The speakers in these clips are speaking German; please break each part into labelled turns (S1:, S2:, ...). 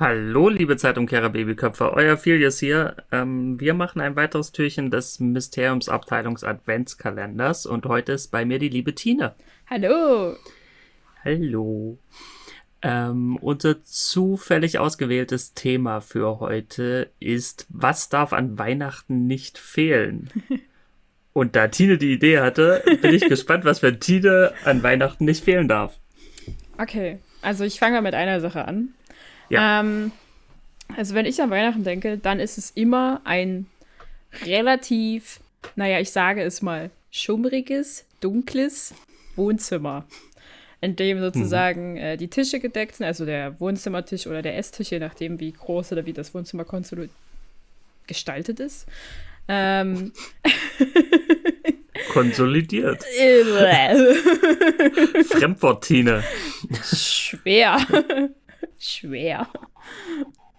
S1: Hallo, liebe Zeitumkehrer Babyköpfe, euer Filius hier. Ähm, wir machen ein weiteres Türchen des Mysteriumsabteilungs Adventskalenders und heute ist bei mir die liebe Tine.
S2: Hallo.
S1: Hallo. Ähm, unser zufällig ausgewähltes Thema für heute ist, was darf an Weihnachten nicht fehlen? Und da Tine die Idee hatte, bin ich gespannt, was für Tine an Weihnachten nicht fehlen darf.
S2: Okay, also ich fange mal mit einer Sache an.
S1: Ja.
S2: Ähm, also wenn ich an Weihnachten denke, dann ist es immer ein relativ, naja, ich sage es mal, schummriges, dunkles Wohnzimmer, in dem sozusagen äh, die Tische gedeckt sind, also der Wohnzimmertisch oder der Esstisch, je nachdem, wie groß oder wie das Wohnzimmer gestaltet ist. Ähm,
S1: Konsolidiert. Fremdwort, Tine.
S2: Schwer. Schwer.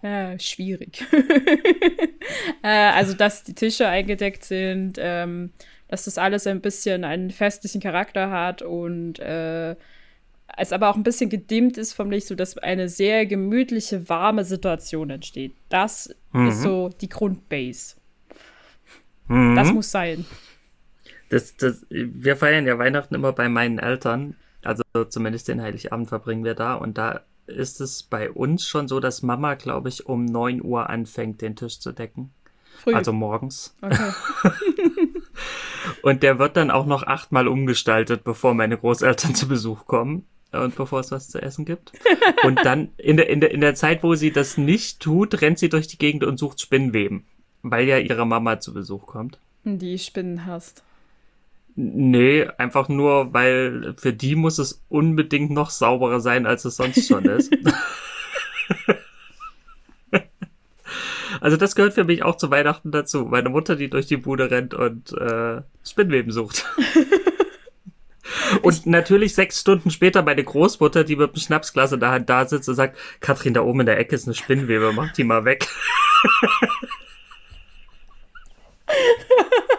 S2: Ja, schwierig. äh, also, dass die Tische eingedeckt sind, ähm, dass das alles ein bisschen einen festlichen Charakter hat und äh, es aber auch ein bisschen gedimmt ist vom Licht, sodass eine sehr gemütliche, warme Situation entsteht. Das
S1: Mhm.
S2: ist so die Grundbase.
S1: Mhm.
S2: Das muss sein.
S1: Das, das, wir feiern ja Weihnachten immer bei meinen Eltern. Also zumindest den Heiligabend verbringen wir da. Und da ist es bei uns schon so, dass Mama, glaube ich, um 9 Uhr anfängt, den Tisch zu decken.
S2: Früh.
S1: Also morgens.
S2: okay.
S1: Und der wird dann auch noch achtmal umgestaltet, bevor meine Großeltern zu Besuch kommen. Und bevor es was zu essen gibt. Und dann in der, in, der, in der Zeit, wo sie das nicht tut, rennt sie durch die Gegend und sucht Spinnweben. Weil ja ihre Mama zu Besuch kommt.
S2: Die Spinnen hast.
S1: Nee, einfach nur, weil für die muss es unbedingt noch sauberer sein, als es sonst schon ist. also das gehört für mich auch zu Weihnachten dazu. Meine Mutter, die durch die Bude rennt und äh, Spinnweben sucht. und natürlich sechs Stunden später meine Großmutter, die mit dem Schnapsglas in der Hand da sitzt und sagt, Katrin, da oben in der Ecke ist eine Spinnwebe, mach die mal weg.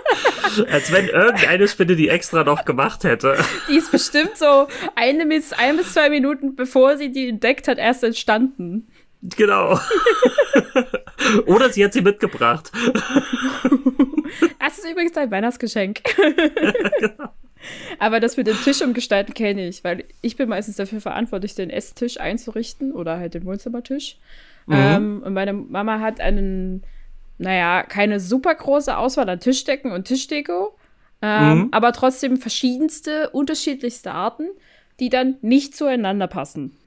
S1: Als wenn irgendeine Spinne die extra noch gemacht hätte.
S2: Die ist bestimmt so eine bis, ein bis zwei Minuten, bevor sie die entdeckt hat, erst entstanden.
S1: Genau. Oder sie hat sie mitgebracht.
S2: Das ist übrigens dein Weihnachtsgeschenk. Aber das mit dem Tisch umgestalten kenne ich, weil ich bin meistens dafür verantwortlich, den Esstisch einzurichten oder halt den Wohnzimmertisch.
S1: Mhm.
S2: Ähm, und meine Mama hat einen, naja, keine super große Auswahl an Tischdecken und Tischdeko, ähm,
S1: Mhm.
S2: aber trotzdem verschiedenste, unterschiedlichste Arten, die dann nicht zueinander passen.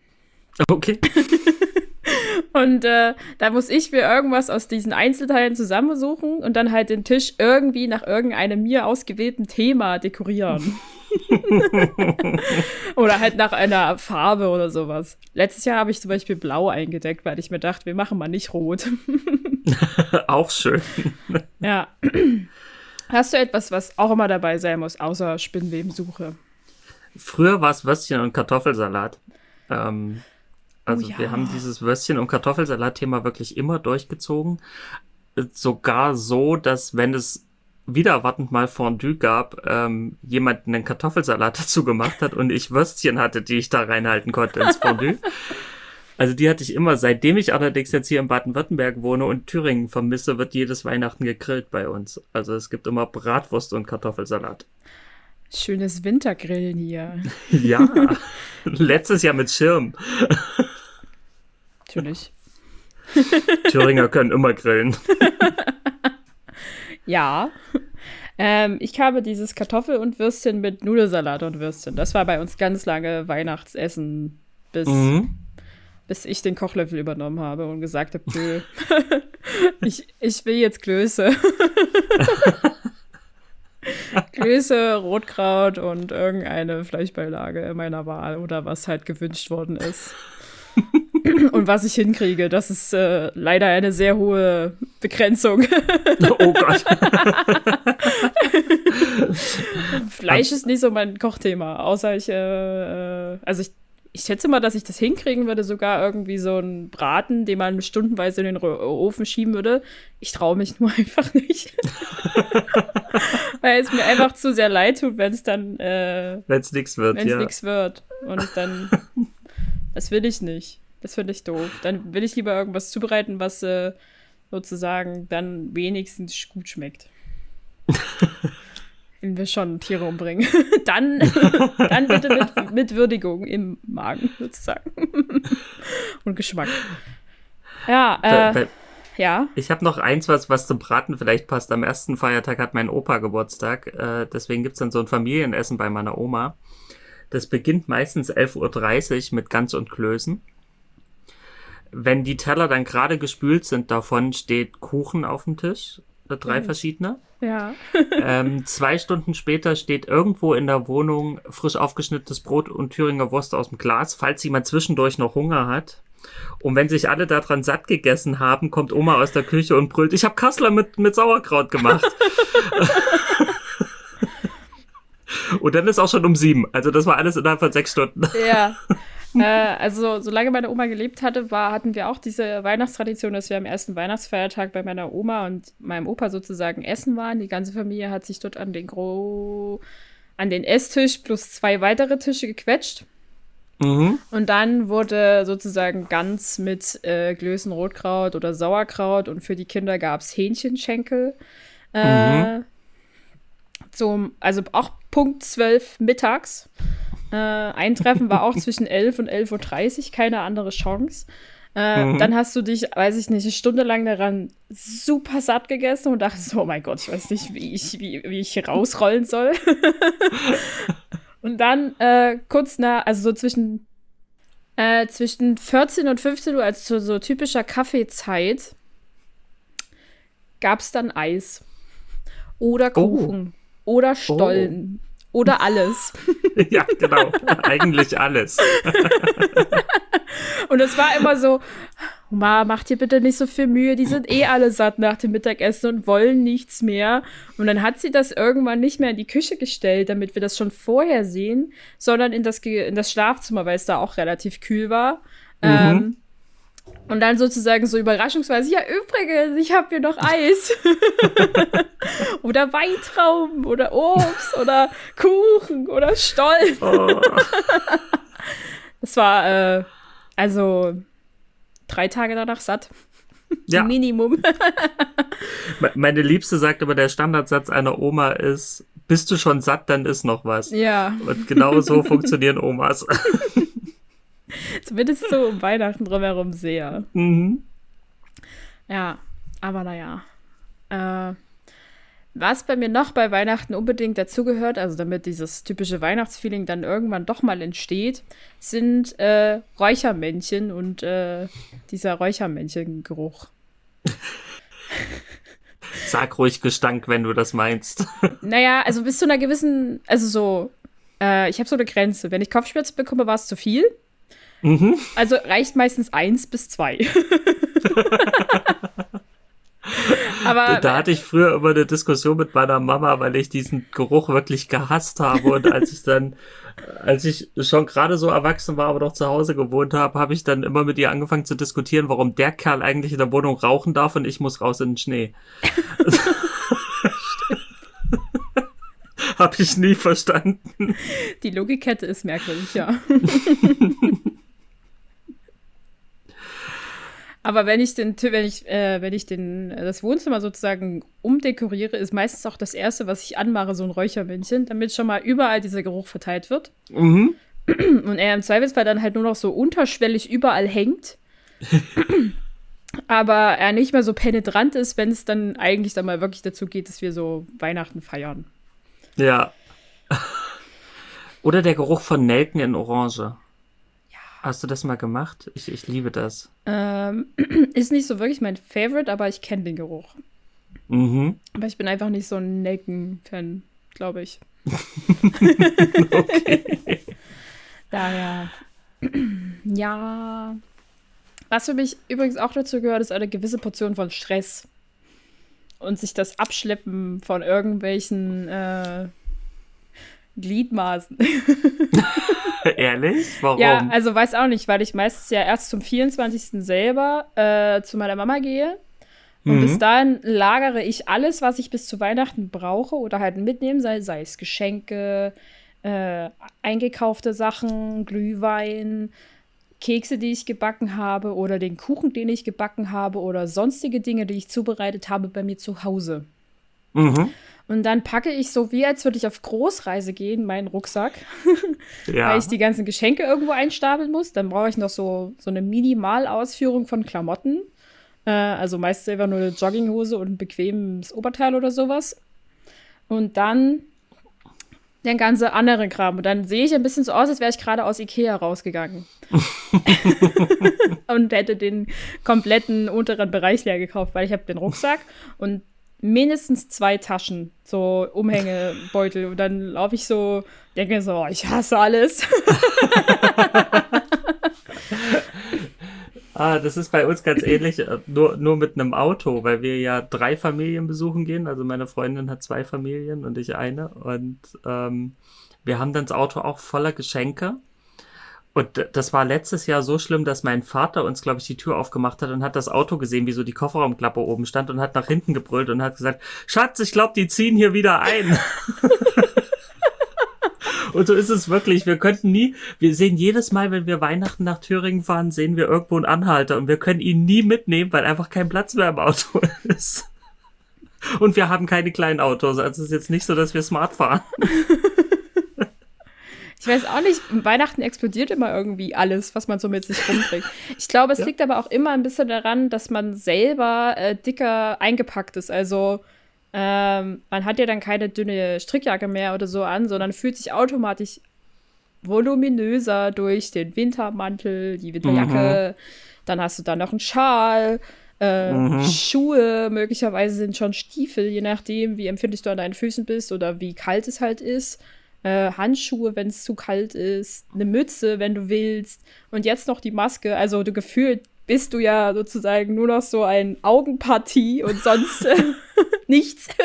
S1: Okay.
S2: Und äh, da muss ich mir irgendwas aus diesen Einzelteilen zusammensuchen und dann halt den Tisch irgendwie nach irgendeinem mir ausgewählten Thema dekorieren. oder halt nach einer Farbe oder sowas. Letztes Jahr habe ich zum Beispiel blau eingedeckt, weil ich mir dachte, wir machen mal nicht rot.
S1: Auch schön.
S2: ja. Hast du etwas, was auch immer dabei sein muss, außer Spinnwebensuche?
S1: Früher war es Würstchen und Kartoffelsalat. Ähm, also
S2: Oh ja.
S1: wir haben dieses Würstchen- und Kartoffelsalat-Thema wirklich immer durchgezogen. Sogar so, dass wenn es wieder erwartend mal Fondue gab, ähm, jemand einen Kartoffelsalat dazu gemacht hat und ich Würstchen hatte, die ich da reinhalten konnte ins Fondue. Also die hatte ich immer. Seitdem ich allerdings jetzt hier in Baden-Württemberg wohne und Thüringen vermisse, wird jedes Weihnachten gegrillt bei uns. Also es gibt immer Bratwurst und Kartoffelsalat.
S2: Schönes Wintergrillen hier.
S1: Ja, letztes Jahr mit Schirm.
S2: Natürlich.
S1: Thüringer können immer grillen.
S2: Ja. Ähm, ich habe dieses Kartoffel und Würstchen mit Nudelsalat und Würstchen. Das war bei uns ganz lange Weihnachtsessen, bis,
S1: Mhm.
S2: bis ich den Kochlöffel übernommen habe und gesagt habe, nö, ich, ich will jetzt Klöße. Klöße, Rotkraut und irgendeine Fleischbeilage meiner Wahl oder was halt gewünscht worden ist. und was ich hinkriege, das ist äh, leider eine sehr hohe Begrenzung.
S1: Oh Gott.
S2: Fleisch ist nicht so mein Kochthema, außer ich, äh, äh, also ich, ich schätze mal, dass ich das hinkriegen würde, sogar irgendwie so einen Braten, den man stundenweise in den Ro- Ofen schieben würde. Ich traue mich nur einfach nicht. Weil es mir einfach zu sehr leid tut, wenn es dann, äh,
S1: Wenn es nichts wird,
S2: wenn es
S1: ja.
S2: nichts wird. Und es dann, das will ich nicht. Das finde ich doof. Dann will ich lieber irgendwas zubereiten, was äh, sozusagen dann wenigstens gut schmeckt. Wenn wir schon Tiere umbringen. dann, dann bitte mit, mit Würdigung im Magen, sozusagen. Und Geschmack. Ja, äh,
S1: Bei- bei-
S2: ja.
S1: Ich habe noch eins, was, was zum Braten vielleicht passt. Am ersten Feiertag hat mein Opa Geburtstag. Äh, deswegen gibt's dann so ein Familienessen bei meiner Oma. Das beginnt meistens 11.30 Uhr mit Gans und Klößen. Wenn die Teller dann gerade gespült sind, davon steht Kuchen auf dem Tisch. äh, Drei
S2: Mhm.
S1: verschiedene.
S2: Ja.
S1: ähm, zwei Stunden später steht irgendwo in der Wohnung frisch aufgeschnittenes Brot und Thüringer Wurst aus dem Glas, falls jemand zwischendurch noch Hunger hat. Und wenn sich alle daran satt gegessen haben, kommt Oma aus der Küche und brüllt, ich habe Kassler mit, mit Sauerkraut gemacht. und dann ist auch schon um sieben. Also das war alles innerhalb von sechs Stunden.
S2: Ja. äh, also, solange meine Oma gelebt hatte, war, hatten wir auch diese Weihnachtstradition, dass wir am ersten Weihnachtsfeiertag bei meiner Oma und meinem Opa sozusagen essen waren. Die ganze Familie hat sich dort an den Gro an den Esstisch plus zwei weitere Tische gequetscht.
S1: Mhm.
S2: Und dann wurde sozusagen ganz mit äh, Glößen Rotkraut oder Sauerkraut und für die Kinder gab es Hähnchenschenkel. Äh, zum, also auch Punkt 12 mittags. Äh, Eintreffen war auch zwischen 11 und 11.30 Uhr, keine andere Chance. Äh,
S1: Mhm.
S2: Dann hast du dich, weiß ich nicht, eine Stunde lang daran super satt gegessen und dachtest so, oh mein Gott, ich weiß nicht, wie ich, wie, wie ich hier rausrollen soll. und dann äh, kurz nach, also so zwischen, äh, zwischen 14 und 15 Uhr, also so, so typischer Kaffeezeit, gab es dann Eis. Oder
S1: Oh.
S2: Kuchen. Oder Stollen. Oder alles.
S1: ja, genau. Eigentlich alles.
S2: Und es war immer so, Oma, mach dir bitte nicht so viel Mühe, die sind eh alle satt nach dem Mittagessen und wollen nichts mehr. Und dann hat sie das irgendwann nicht mehr in die Küche gestellt, damit wir das schon vorher sehen, sondern in das, Ge- in das Schlafzimmer, weil es da auch relativ kühl war. Ähm, und dann sozusagen so überraschungsweise, ja, übrigens, ich habe hier noch Eis. oder Weintrauben oder Obst oder Kuchen oder Stollen.
S1: Oh.
S2: Das war, äh, also drei Tage danach satt.
S1: Ja,
S2: Minimum.
S1: me- meine Liebste sagt aber, der Standardsatz einer Oma ist, bist du schon satt, dann ist noch was.
S2: ja,
S1: Und genau so funktionieren Omas.
S2: zumindest so um Weihnachten drumherum sehr.
S1: mhm.
S2: Ja, aber naja. Äh, was bei mir noch bei Weihnachten unbedingt dazugehört, also damit dieses typische Weihnachtsfeeling dann irgendwann doch mal entsteht, sind äh, Räuchermännchen und äh, dieser Räuchermännchen-Geruch.
S1: Sag ruhig Gestank, wenn du das meinst.
S2: Naja, also bis zu einer gewissen, also so, äh, ich habe so eine Grenze. Wenn ich Kopfschmerzen bekomme, war es zu viel.
S1: Mhm.
S2: Also reicht meistens eins bis zwei. Aber
S1: Da hatte ich früher immer eine Diskussion mit meiner Mama, weil ich diesen Geruch wirklich gehasst habe. Und als ich dann, als ich schon gerade so erwachsen war, aber noch zu Hause gewohnt habe, habe ich dann immer mit ihr angefangen zu diskutieren, warum der Kerl eigentlich in der Wohnung rauchen darf und ich muss raus in den Schnee. habe ich nie verstanden.
S2: die Logikkette ist merkwürdig, ja. Aber wenn ich den, wenn ich, äh, wenn ich den, das Wohnzimmer sozusagen umdekoriere, ist meistens auch das erste, was ich anmache, so ein Räuchermännchen, damit schon mal überall dieser Geruch verteilt wird.
S1: Mhm.
S2: Und er im Zweifelsfall dann halt nur noch so unterschwellig überall hängt. Aber er nicht mehr so penetrant ist, wenn es dann eigentlich dann mal wirklich dazu geht, dass wir so Weihnachten feiern.
S1: Ja. Oder der Geruch von Nelken in Orange. Hast du das mal gemacht? Ich, ich liebe das.
S2: Ähm, ist nicht so wirklich mein Favorite, aber ich kenne den Geruch.
S1: Mhm.
S2: Aber ich bin einfach nicht so ein Nelken-Fan, glaube ich. Daher. ja. Was für mich übrigens auch dazu gehört, ist eine gewisse Portion von Stress. Und sich das Abschleppen von irgendwelchen äh, Gliedmaßen.
S1: Ehrlich? Warum?
S2: Ja, also weiß auch nicht, weil ich meistens ja erst zum 24. selber äh, zu meiner Mama gehe. Und
S1: Mhm.
S2: bis dahin lagere ich alles, was ich bis zu Weihnachten brauche oder halt mitnehmen, sei, sei es Geschenke, äh, eingekaufte Sachen, Glühwein, Kekse, die ich gebacken habe oder den Kuchen, den ich gebacken habe oder sonstige Dinge, die ich zubereitet habe bei mir zu Hause. Mhm. Und dann packe ich so, wie als würde ich auf Großreise gehen, meinen Rucksack, ja. weil ich die ganzen Geschenke irgendwo einstapeln muss. Dann brauche ich noch so, so eine Minimalausführung von Klamotten. Äh, also meist selber nur eine Jogginghose und ein bequemes Oberteil oder sowas. Und dann den ganzen anderen Kram. Und dann sehe ich ein bisschen so aus, als wäre ich gerade aus Ikea rausgegangen. und hätte den kompletten unteren Bereich leer gekauft, weil ich habe den Rucksack und mindestens zwei Taschen, so Umhängebeutel. Und dann laufe ich so, denke so, oh, ich hasse alles.
S1: ah, das ist bei uns ganz ähnlich, äh, nur, nur mit einem Auto, weil wir ja drei Familien besuchen gehen. Also meine Freundin hat zwei Familien und ich eine. Und ähm, wir haben dann das Auto auch voller Geschenke. Und das war letztes Jahr so schlimm, dass mein Vater uns, glaube ich, die Tür aufgemacht hat und hat das Auto gesehen, wie so die Kofferraumklappe oben stand und hat nach hinten gebrüllt und hat gesagt, Schatz, ich glaube, die ziehen hier wieder ein. und so ist es wirklich. Wir könnten nie, wir sehen jedes Mal, wenn wir Weihnachten nach Thüringen fahren, sehen wir irgendwo einen Anhalter und wir können ihn nie mitnehmen, weil einfach kein Platz mehr im Auto ist. Und wir haben keine kleinen Autos. Also es ist jetzt nicht so, dass wir smart fahren.
S2: Ich weiß auch nicht, Weihnachten explodiert immer irgendwie alles, was man so mit sich rumträgt. Ich glaube, es ja. liegt aber auch immer ein bisschen daran, dass man selber äh, dicker eingepackt ist. Also ähm, man hat ja dann keine dünne Strickjacke mehr oder so an, sondern fühlt sich automatisch voluminöser durch den Wintermantel, die Winterjacke. Mhm. Dann hast du da noch einen Schal. Äh, mhm. Schuhe, möglicherweise sind schon Stiefel, je nachdem, wie empfindlich du an deinen Füßen bist oder wie kalt es halt ist äh, Handschuhe, wenn es zu kalt ist, eine Mütze, wenn du willst und jetzt noch die Maske. Also du gefühlt bist du ja sozusagen nur noch so ein Augenpartie und sonst äh, nichts.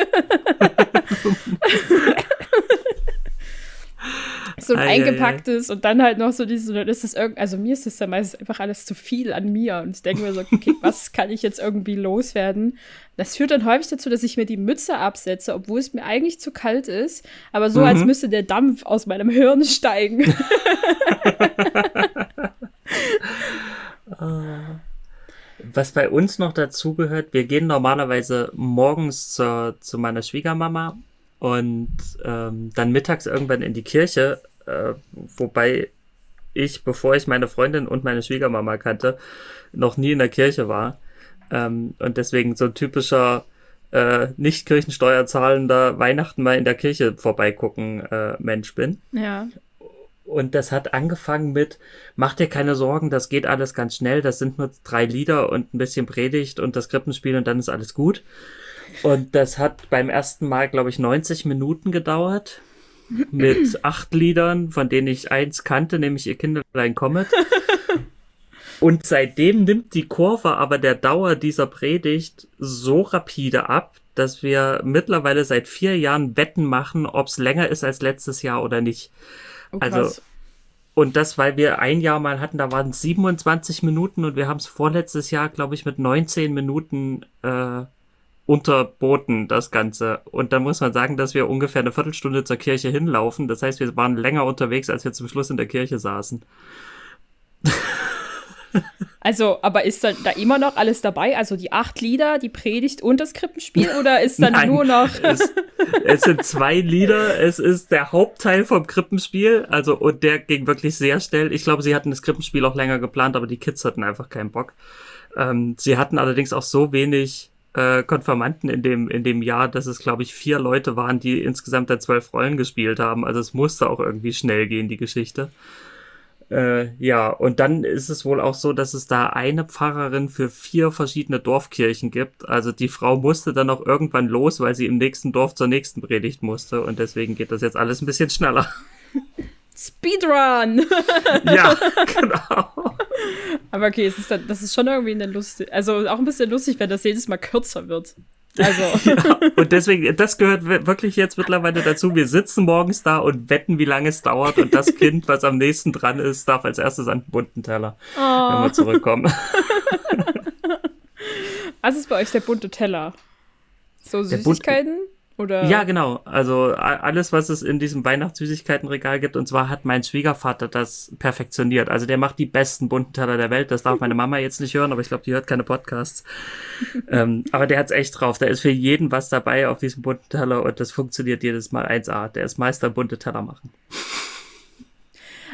S2: so ein ei, eingepacktes ei, ei. und dann halt noch so diese, das ist irgend, also mir ist das dann meistens einfach alles zu viel an mir und ich denke mir so, okay, was kann ich jetzt irgendwie loswerden? Das führt dann häufig dazu, dass ich mir die Mütze absetze, obwohl es mir eigentlich zu kalt ist, aber so, mhm. als müsste der Dampf aus meinem Hirn steigen.
S1: Ah. Was bei uns noch dazu gehört, wir gehen normalerweise morgens zur, zu meiner Schwiegermama und ähm, dann mittags irgendwann in die Kirche, äh, wobei ich, bevor ich meine Freundin und meine Schwiegermama kannte, noch nie in der Kirche war. Ähm, und deswegen so ein typischer äh, nicht Kirchensteuer zahlender Weihnachten mal in der Kirche vorbeigucken äh, Mensch bin.
S2: Ja.
S1: Und das hat angefangen mit, mach dir keine Sorgen, das geht alles ganz schnell, das sind nur drei Lieder und ein bisschen Predigt und das Krippenspiel und dann ist alles gut. Und das hat beim ersten Mal, glaube ich, 90 Minuten gedauert. Mit acht Liedern, von denen ich eins kannte, nämlich Ihr Kinderlein Comet. Und seitdem nimmt die Kurve aber der Dauer dieser Predigt so rapide ab, dass wir mittlerweile seit vier Jahren Wetten machen, ob es länger ist als letztes Jahr oder nicht. Oh, also, und das, weil wir ein Jahr mal hatten, da waren es 27 Minuten und wir haben es vorletztes Jahr, glaube ich, mit 19 Minuten äh, unterboten, das Ganze. Und dann muss man sagen, dass wir ungefähr eine Viertelstunde zur Kirche hinlaufen. Das heißt, wir waren länger unterwegs, als wir zum Schluss in der Kirche saßen.
S2: Also, aber ist dann da immer noch alles dabei? Also die acht Lieder, die Predigt und das Krippenspiel? Oder ist dann Nein, nur noch.
S1: es, es, sind zwei Lieder. Es ist der Hauptteil vom Krippenspiel. Also, und der ging wirklich sehr schnell. Ich glaube, sie hatten das Krippenspiel auch länger geplant, aber die Kids hatten einfach keinen Bock. Ähm, sie hatten allerdings auch so wenig äh, Konfirmanden in dem, in dem Jahr, dass es, glaube ich, vier Leute waren, die insgesamt da zwölf Rollen gespielt haben. Also es musste auch irgendwie schnell gehen, die Geschichte. Äh, ja, und dann ist es wohl auch so, dass es da eine Pfarrerin für vier verschiedene Dorfkirchen gibt. Also die Frau musste dann auch irgendwann los, weil sie im nächsten Dorf zur nächsten Predigt musste. Und deswegen geht das jetzt alles ein bisschen schneller.
S2: Speedrun!
S1: ja, genau.
S2: Aber okay, es ist dann, das ist schon irgendwie eine lustig, also auch ein bisschen lustig, wenn das jedes Mal kürzer wird. Also.
S1: ja, und deswegen, das gehört wirklich jetzt mittlerweile dazu. Wir sitzen morgens da und wetten, wie lange es dauert. Und das Kind, was am nächsten dran ist, darf als erstes an den bunten Teller, oh. wenn wir zurückkommen.
S2: Was ist bei euch der bunte Teller? So Süßigkeiten? Oder?
S1: Ja, genau. Also alles, was es in diesem Weihnachtssüßigkeitenregal gibt. Und zwar hat mein Schwiegervater das perfektioniert. Also der macht die besten bunten Teller der Welt. Das darf meine Mama jetzt nicht hören, aber ich glaube, die hört keine Podcasts. ähm, aber der hat's echt drauf. Da ist für jeden was dabei auf diesem bunten Teller und das funktioniert jedes Mal 1A. Der ist Meister bunte Teller machen.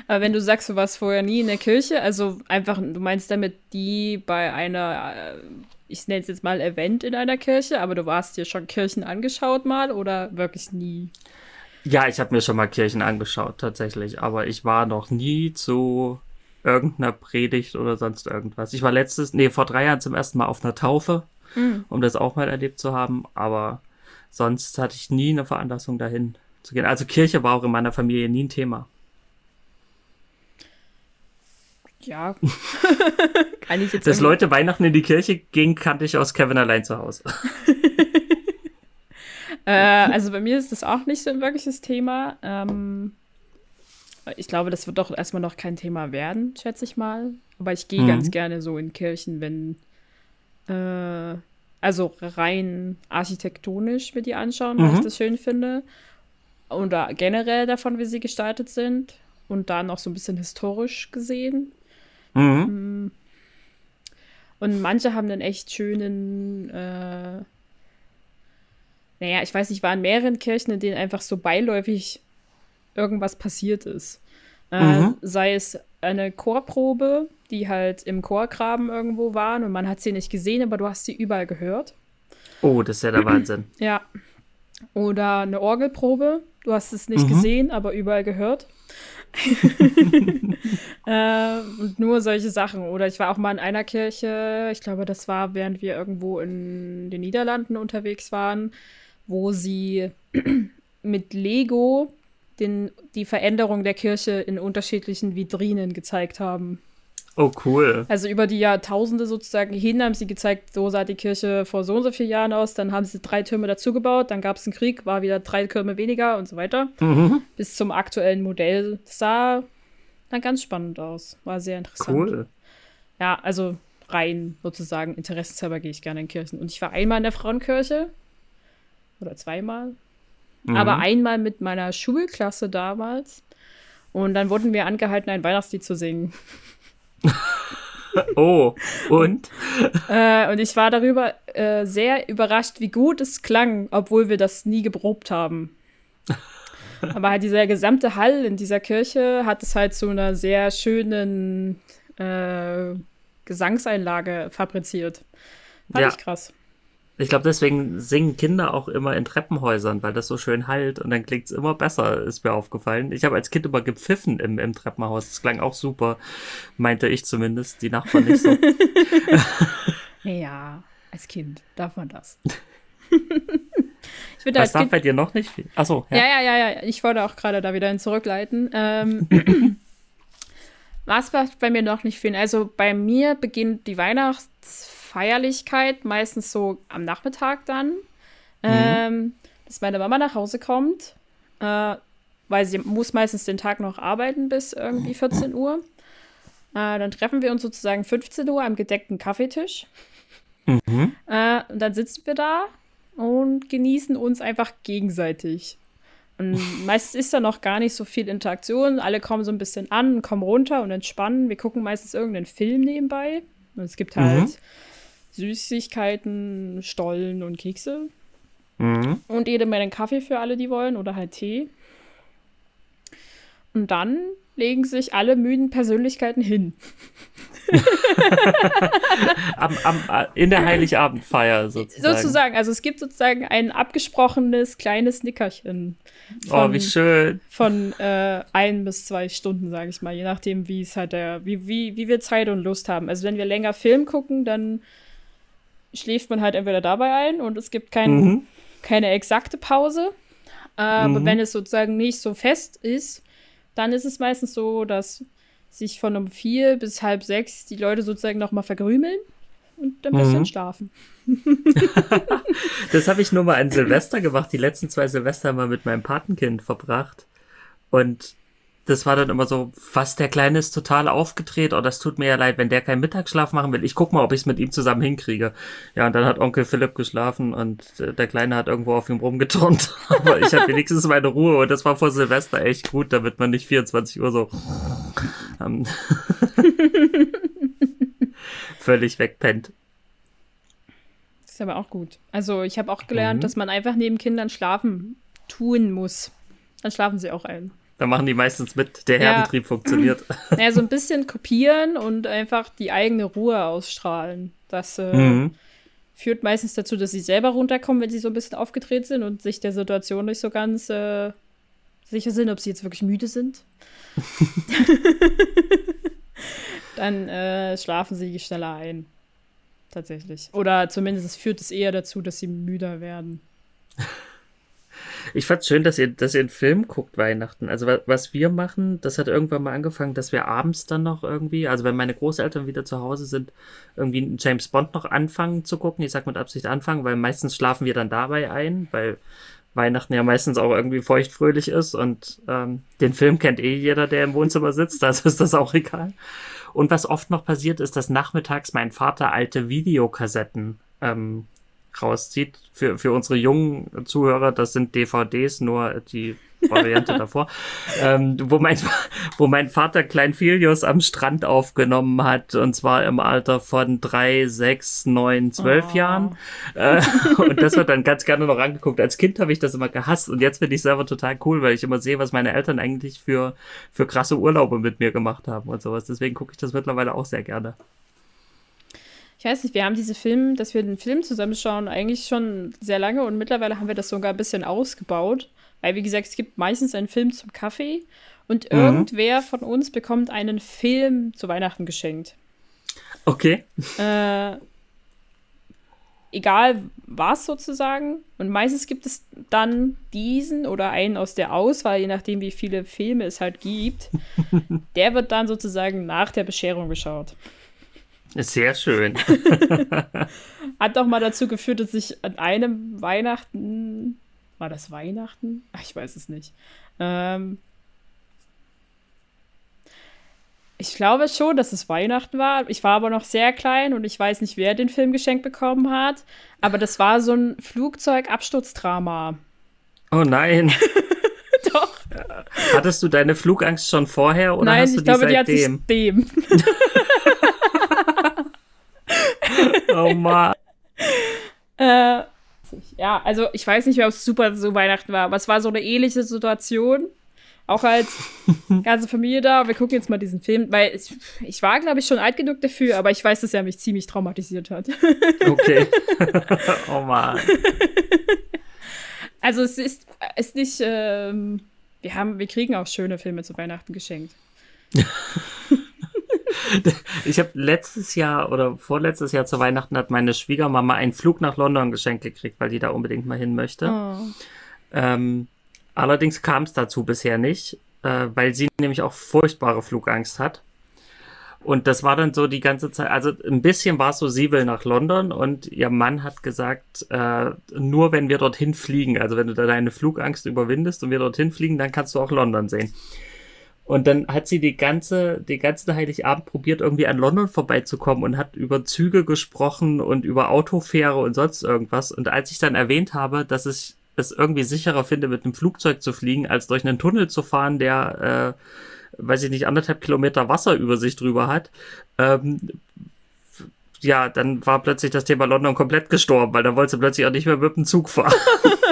S2: Aber wenn du sagst, du warst vorher nie in der Kirche, also einfach, du meinst damit die bei einer äh, ich nenne es jetzt mal Event in einer Kirche, aber du warst dir schon Kirchen angeschaut mal oder wirklich nie?
S1: Ja, ich habe mir schon mal Kirchen angeschaut, tatsächlich, aber ich war noch nie zu irgendeiner Predigt oder sonst irgendwas. Ich war letztes, nee, vor drei Jahren zum ersten Mal auf einer Taufe, mhm. um das auch mal erlebt zu haben, aber sonst hatte ich nie eine Veranlassung dahin zu gehen. Also Kirche war auch in meiner Familie nie ein Thema.
S2: Ja.
S1: Kann ich jetzt Dass Leute Weihnachten in die Kirche gingen, kannte ich aus Kevin allein zu Hause.
S2: äh, also bei mir ist das auch nicht so ein wirkliches Thema. Ähm, ich glaube, das wird doch erstmal noch kein Thema werden, schätze ich mal. Aber ich gehe mhm. ganz gerne so in Kirchen, wenn äh, also rein architektonisch mir die anschauen, weil ich mhm. das schön finde. Oder generell davon, wie sie gestaltet sind. Und da noch so ein bisschen historisch gesehen. Mhm. Mm. Und manche haben einen echt schönen, äh, naja, ich weiß nicht, waren mehreren Kirchen, in denen einfach so beiläufig irgendwas passiert ist. Äh, mhm. Sei es eine Chorprobe, die halt im Chorgraben irgendwo waren und man hat sie nicht gesehen, aber du hast sie überall gehört.
S1: Oh, das ist ja der Wahnsinn.
S2: Ja. Oder eine Orgelprobe, du hast es nicht mhm. gesehen, aber überall gehört. äh, und nur solche Sachen. Oder ich war auch mal in einer Kirche, ich glaube, das war, während wir irgendwo in den Niederlanden unterwegs waren, wo sie mit Lego den, die Veränderung der Kirche in unterschiedlichen Vitrinen gezeigt haben.
S1: Oh, cool.
S2: Also über die Jahrtausende sozusagen hin haben sie gezeigt, so sah die Kirche vor so und so vielen Jahren aus. Dann haben sie drei Türme dazugebaut, dann gab es einen Krieg, war wieder drei Türme weniger und so weiter. Mhm. Bis zum aktuellen Modell. Sah dann ganz spannend aus. War sehr interessant. Cool. Ja, also rein sozusagen interessenshalber gehe ich gerne in Kirchen. Und ich war einmal in der Frauenkirche. Oder zweimal. Mhm. Aber einmal mit meiner Schulklasse damals. Und dann wurden wir angehalten, ein Weihnachtslied zu singen.
S1: oh, und?
S2: äh, und ich war darüber äh, sehr überrascht, wie gut es klang, obwohl wir das nie geprobt haben. Aber halt dieser gesamte Hall in dieser Kirche hat es halt zu einer sehr schönen äh, Gesangseinlage fabriziert. Fand ja. ich krass.
S1: Ich glaube, deswegen singen Kinder auch immer in Treppenhäusern, weil das so schön halt und dann klingt es immer besser, ist mir aufgefallen. Ich habe als Kind immer gepfiffen im, im Treppenhaus. Das klang auch super, meinte ich zumindest, die Nachbarn nicht so.
S2: ja, als Kind darf man das.
S1: ich finde, Was darf kind bei dir noch nicht viel? Achso,
S2: ja. Ja, ja, ja, ja. Ich wollte auch gerade da wieder hin zurückleiten. Ähm, was darf bei mir noch nicht fehlen? Also bei mir beginnt die Weihnachts Feierlichkeit, meistens so am Nachmittag dann, mhm. ähm, dass meine Mama nach Hause kommt, äh, weil sie muss meistens den Tag noch arbeiten bis irgendwie 14 Uhr. Äh, dann treffen wir uns sozusagen 15 Uhr am gedeckten Kaffeetisch. Mhm. Äh, und dann sitzen wir da und genießen uns einfach gegenseitig. Und meistens ist da noch gar nicht so viel Interaktion. Alle kommen so ein bisschen an, kommen runter und entspannen. Wir gucken meistens irgendeinen Film nebenbei. Und es gibt halt mhm. Süßigkeiten, Stollen und Kekse. Mhm. Und jede Menge Kaffee für alle, die wollen, oder halt Tee. Und dann legen sich alle müden Persönlichkeiten hin.
S1: am, am, äh, in der Heiligabendfeier sozusagen.
S2: Sozusagen, also es gibt sozusagen ein abgesprochenes kleines Nickerchen.
S1: Von, oh, wie schön.
S2: Von äh, ein bis zwei Stunden, sage ich mal, je nachdem, wie es halt der, wie, wie, wie wir Zeit und Lust haben. Also wenn wir länger Film gucken, dann schläft man halt entweder dabei ein und es gibt kein, mhm. keine exakte Pause. Aber mhm. wenn es sozusagen nicht so fest ist, dann ist es meistens so, dass sich von um vier bis halb sechs die Leute sozusagen noch mal vergrümeln und ein bisschen mhm. schlafen.
S1: das habe ich nur mal an Silvester gemacht. Die letzten zwei Silvester mal mit meinem Patenkind verbracht. Und das war dann immer so, was der Kleine ist total aufgedreht, oh, das tut mir ja leid, wenn der keinen Mittagsschlaf machen will. Ich guck mal, ob ich es mit ihm zusammen hinkriege. Ja, und dann hat Onkel Philipp geschlafen und äh, der Kleine hat irgendwo auf ihm rumgeturnt. Aber ich hatte wenigstens meine Ruhe und das war vor Silvester echt gut, damit man nicht 24 Uhr so ähm, völlig wegpennt.
S2: Das ist aber auch gut. Also ich habe auch gelernt, mhm. dass man einfach neben Kindern schlafen tun muss. Dann schlafen sie auch ein.
S1: Da machen die meistens mit, der Herdentrieb ja. funktioniert.
S2: Ja, so ein bisschen kopieren und einfach die eigene Ruhe ausstrahlen. Das äh, mhm. führt meistens dazu, dass sie selber runterkommen, wenn sie so ein bisschen aufgedreht sind und sich der Situation nicht so ganz äh, sicher sind, ob sie jetzt wirklich müde sind. Dann äh, schlafen sie schneller ein. Tatsächlich. Oder zumindest führt es eher dazu, dass sie müder werden.
S1: Ich fand's schön, dass ihr, dass ihr einen Film guckt Weihnachten. Also was wir machen, das hat irgendwann mal angefangen, dass wir abends dann noch irgendwie, also wenn meine Großeltern wieder zu Hause sind, irgendwie einen James Bond noch anfangen zu gucken. Ich sag mit Absicht anfangen, weil meistens schlafen wir dann dabei ein, weil Weihnachten ja meistens auch irgendwie feuchtfröhlich ist und ähm, den Film kennt eh jeder, der im Wohnzimmer sitzt, also ist das auch egal. Und was oft noch passiert, ist, dass nachmittags mein Vater alte Videokassetten ähm, rauszieht. Für, für unsere jungen Zuhörer, das sind DVDs, nur die Variante davor, ähm, wo, mein, wo mein Vater Klein Filius am Strand aufgenommen hat, und zwar im Alter von drei, sechs, neun, zwölf oh. Jahren. Äh, und das wird dann ganz gerne noch angeguckt. Als Kind habe ich das immer gehasst und jetzt finde ich selber total cool, weil ich immer sehe, was meine Eltern eigentlich für, für krasse Urlaube mit mir gemacht haben und sowas. Deswegen gucke ich das mittlerweile auch sehr gerne
S2: ich weiß nicht, wir haben diese Film, dass wir den Film zusammenschauen, eigentlich schon sehr lange und mittlerweile haben wir das sogar ein bisschen ausgebaut. Weil, wie gesagt, es gibt meistens einen Film zum Kaffee und mhm. irgendwer von uns bekommt einen Film zu Weihnachten geschenkt.
S1: Okay.
S2: Äh, egal was sozusagen. Und meistens gibt es dann diesen oder einen aus der Auswahl, je nachdem, wie viele Filme es halt gibt. der wird dann sozusagen nach der Bescherung geschaut.
S1: Sehr schön.
S2: Hat doch mal dazu geführt, dass ich an einem Weihnachten war das Weihnachten? Ach, ich weiß es nicht. Ähm, ich glaube schon, dass es Weihnachten war. Ich war aber noch sehr klein und ich weiß nicht, wer den Film geschenkt bekommen hat. Aber das war so ein Flugzeugabsturzdrama.
S1: Oh nein.
S2: Doch.
S1: Hattest du deine Flugangst schon vorher oder Nein, hast du ich die glaube, seitdem? die hat sich dem. oh Mann.
S2: Äh, ja, also ich weiß nicht, ob es super so Weihnachten war, aber es war so eine ähnliche Situation. Auch als ganze Familie da. Wir gucken jetzt mal diesen Film, weil ich, ich war, glaube ich, schon alt genug dafür, aber ich weiß, dass er mich ziemlich traumatisiert hat.
S1: okay. oh Mann.
S2: Also es ist, ist nicht, ähm, wir haben, wir kriegen auch schöne Filme zu Weihnachten geschenkt.
S1: ich habe letztes Jahr oder vorletztes Jahr zu Weihnachten hat meine Schwiegermama einen Flug nach London geschenkt gekriegt, weil die da unbedingt mal hin möchte. Oh. Ähm, allerdings kam es dazu bisher nicht, äh, weil sie nämlich auch furchtbare Flugangst hat. Und das war dann so die ganze Zeit, also ein bisschen war es so, sie will nach London und ihr Mann hat gesagt, äh, nur wenn wir dorthin fliegen, also wenn du da deine Flugangst überwindest und wir dorthin fliegen, dann kannst du auch London sehen. Und dann hat sie die ganze, den ganzen Heiligabend probiert, irgendwie an London vorbeizukommen und hat über Züge gesprochen und über Autofähre und sonst irgendwas. Und als ich dann erwähnt habe, dass ich es irgendwie sicherer finde, mit einem Flugzeug zu fliegen, als durch einen Tunnel zu fahren, der, äh, weiß ich nicht, anderthalb Kilometer Wasser über sich drüber hat, ähm, ja, dann war plötzlich das Thema London komplett gestorben, weil da wollte sie plötzlich auch nicht mehr mit dem Zug fahren.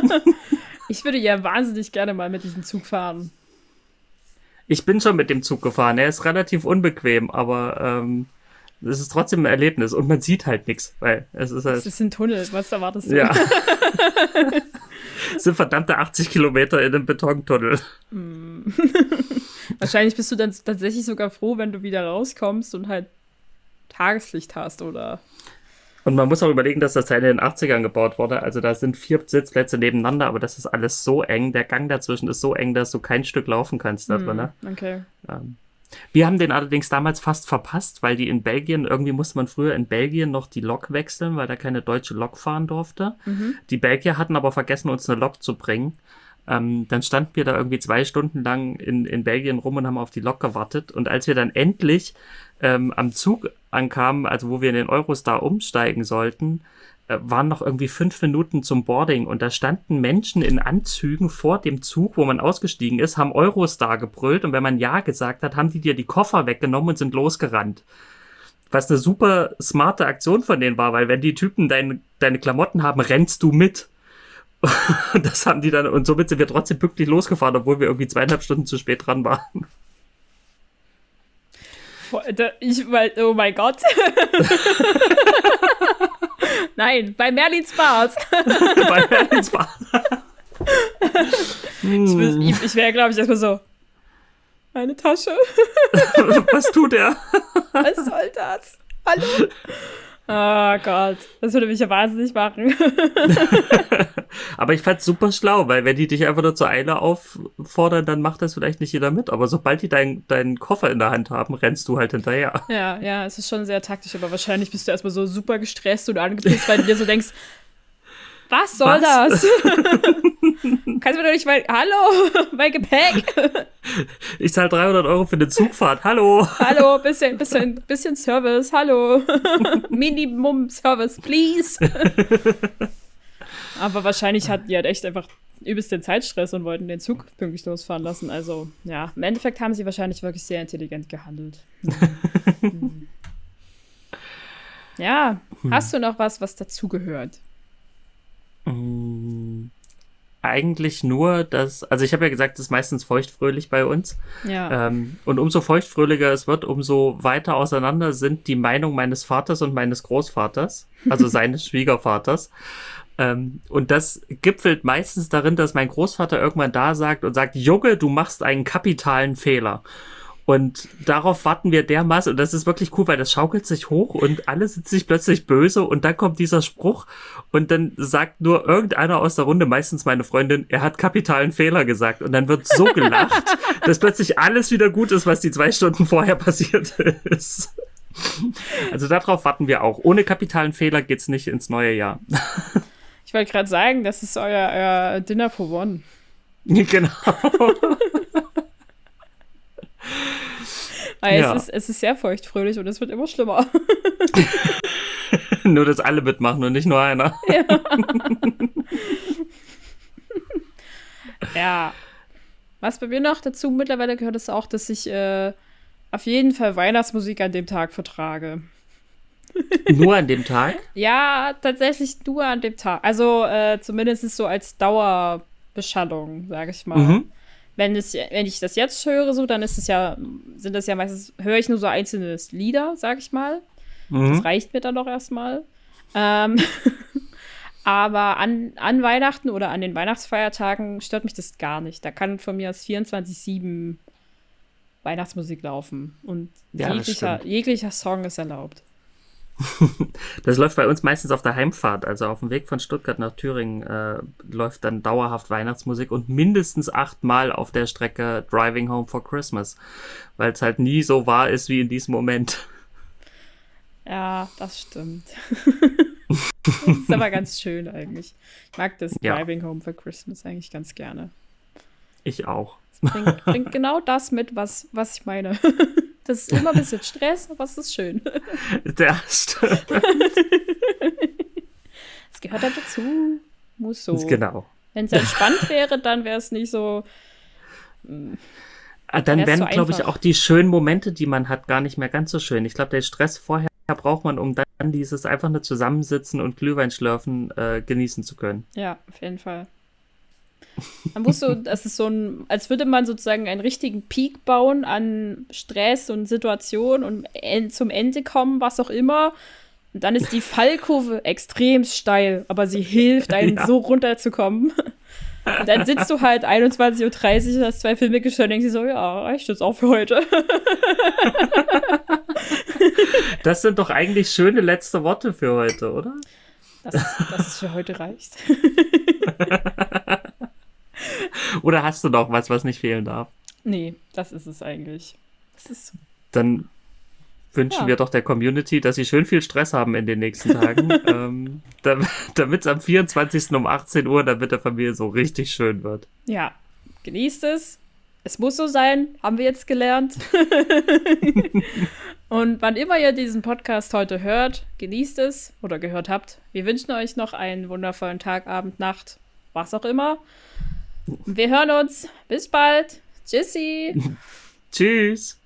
S2: ich würde ja wahnsinnig gerne mal mit diesem Zug fahren.
S1: Ich bin schon mit dem Zug gefahren. Er ist relativ unbequem, aber ähm, es ist trotzdem ein Erlebnis und man sieht halt nichts, weil es ist halt. Es
S2: ist ein Tunnel, was erwartest du?
S1: Ja. es sind verdammte 80 Kilometer in einem Betontunnel. Mm.
S2: Wahrscheinlich bist du dann tatsächlich sogar froh, wenn du wieder rauskommst und halt Tageslicht hast, oder?
S1: Und man muss auch überlegen, dass das Teil in den 80ern gebaut wurde. Also da sind vier Sitzplätze nebeneinander, aber das ist alles so eng. Der Gang dazwischen ist so eng, dass du kein Stück laufen kannst da drin.
S2: Mm, okay.
S1: Ähm, wir haben den allerdings damals fast verpasst, weil die in Belgien, irgendwie musste man früher in Belgien noch die Lok wechseln, weil da keine deutsche Lok fahren durfte. Mhm. Die Belgier hatten aber vergessen, uns eine Lok zu bringen. Ähm, dann standen wir da irgendwie zwei Stunden lang in, in Belgien rum und haben auf die Lok gewartet. Und als wir dann endlich ähm, am Zug ankamen, also wo wir in den Eurostar umsteigen sollten, äh, waren noch irgendwie fünf Minuten zum Boarding und da standen Menschen in Anzügen vor dem Zug, wo man ausgestiegen ist, haben Eurostar gebrüllt und wenn man Ja gesagt hat, haben die dir die Koffer weggenommen und sind losgerannt. Was eine super smarte Aktion von denen war, weil wenn die Typen dein, deine Klamotten haben, rennst du mit. Und das haben die dann, und somit sind wir trotzdem pünktlich losgefahren, obwohl wir irgendwie zweieinhalb Stunden zu spät dran waren.
S2: Ich, oh mein Gott. Nein, bei Merlins Bart. bei Merlins Bart. ich, ich wäre, glaube ich, erstmal so. Meine Tasche.
S1: Was tut er?
S2: Was soll das? Hallo? Oh Gott, das würde mich ja wahnsinnig machen.
S1: aber ich fand's super schlau, weil wenn die dich einfach nur zur Eile auffordern, dann macht das vielleicht nicht jeder mit. Aber sobald die deinen dein Koffer in der Hand haben, rennst du halt hinterher.
S2: Ja, ja, es ist schon sehr taktisch, aber wahrscheinlich bist du erstmal so super gestresst und angepisst, weil du dir so denkst, was soll was? das? Kannst du mir doch nicht mal. Hallo, mein Gepäck.
S1: Ich zahle 300 Euro für eine Zugfahrt. Hallo.
S2: Hallo, bisschen, bisschen, bisschen Service. Hallo. Minimum Service, please. Aber wahrscheinlich hatten die halt echt einfach übelst den Zeitstress und wollten den Zug pünktlich losfahren lassen. Also, ja, im Endeffekt haben sie wahrscheinlich wirklich sehr intelligent gehandelt. Hm. ja, hast du noch was, was dazugehört?
S1: Eigentlich nur, dass, also ich habe ja gesagt, es ist meistens feuchtfröhlich bei uns. Ja. Ähm, und umso feuchtfröhlicher es wird, umso weiter auseinander sind die Meinung meines Vaters und meines Großvaters, also seines Schwiegervaters. Ähm, und das gipfelt meistens darin, dass mein Großvater irgendwann da sagt und sagt, Junge, du machst einen kapitalen Fehler. Und darauf warten wir dermaßen, und das ist wirklich cool, weil das schaukelt sich hoch und alle sind sich plötzlich böse und dann kommt dieser Spruch und dann sagt nur irgendeiner aus der Runde, meistens meine Freundin, er hat kapitalen Fehler gesagt und dann wird so gelacht, dass plötzlich alles wieder gut ist, was die zwei Stunden vorher passiert ist. Also darauf warten wir auch. Ohne kapitalen Fehler geht's nicht ins neue Jahr.
S2: Ich wollte gerade sagen, das ist euer, euer Dinner for One.
S1: Genau.
S2: Weil ja. es, ist, es ist sehr feuchtfröhlich und es wird immer schlimmer.
S1: nur, dass alle mitmachen und nicht nur einer.
S2: ja. ja. Was bei mir noch dazu mittlerweile gehört, ist auch, dass ich äh, auf jeden Fall Weihnachtsmusik an dem Tag vertrage.
S1: Nur an dem Tag?
S2: ja, tatsächlich nur an dem Tag. Also äh, zumindest so als Dauerbeschallung, sage ich mal. Mhm wenn, es, wenn ich das jetzt höre, so, dann ist es ja, sind das ja meistens, höre ich nur so einzelne Lieder, sag ich mal. Mhm. Das reicht mir dann doch erstmal. Ähm, aber an, an Weihnachten oder an den Weihnachtsfeiertagen stört mich das gar nicht. Da kann von mir aus 24-7 Weihnachtsmusik laufen. Und ja, jeglicher, jeglicher Song ist erlaubt.
S1: das läuft bei uns meistens auf der Heimfahrt, also auf dem Weg von Stuttgart nach Thüringen äh, läuft dann dauerhaft Weihnachtsmusik und mindestens achtmal auf der Strecke Driving Home for Christmas, weil es halt nie so wahr ist wie in diesem Moment.
S2: Ja, das stimmt. das ist aber ganz schön eigentlich. Ich mag das Driving ja. Home for Christmas eigentlich ganz gerne.
S1: Ich auch.
S2: Bringt, bringt genau das mit, was, was ich meine. Das ist immer ein bisschen Stress, aber es ist schön.
S1: Das stimmt.
S2: Es gehört halt dazu. Muss so.
S1: Genau.
S2: Wenn es entspannt wäre, dann wäre es nicht so.
S1: Mh, ah, dann wären, so glaube ich, auch die schönen Momente, die man hat, gar nicht mehr ganz so schön. Ich glaube, der Stress vorher braucht man, um dann dieses einfach nur zusammensitzen und Glühwein schlürfen äh, genießen zu können.
S2: Ja, auf jeden Fall. Man muss so, das ist so ein, als würde man sozusagen einen richtigen Peak bauen an Stress und Situation und zum Ende kommen, was auch immer. Und dann ist die Fallkurve extrem steil, aber sie hilft einem ja. so runterzukommen. Und dann sitzt du halt 21.30 Uhr, hast zwei Filme geschaut und denkst dir so, ja, reicht jetzt auch für heute.
S1: Das sind doch eigentlich schöne letzte Worte für heute, oder?
S2: Dass, dass es für heute reicht.
S1: Oder hast du noch was, was nicht fehlen darf?
S2: Nee, das ist es eigentlich. Das ist
S1: Dann wünschen
S2: Ja.
S1: wir doch der Community, dass sie schön viel Stress haben in den nächsten Tagen, ähm, damit es am 24. um 18 Uhr dann mit der Familie so richtig schön wird.
S2: Ja, genießt es. Es muss so sein, haben wir jetzt gelernt. Und wann immer ihr diesen Podcast heute hört, genießt es oder gehört habt. Wir wünschen euch noch einen wundervollen Tag, Abend, Nacht, was auch immer. Wir hören uns. Bis bald. Tschüssi.
S1: Tschüss!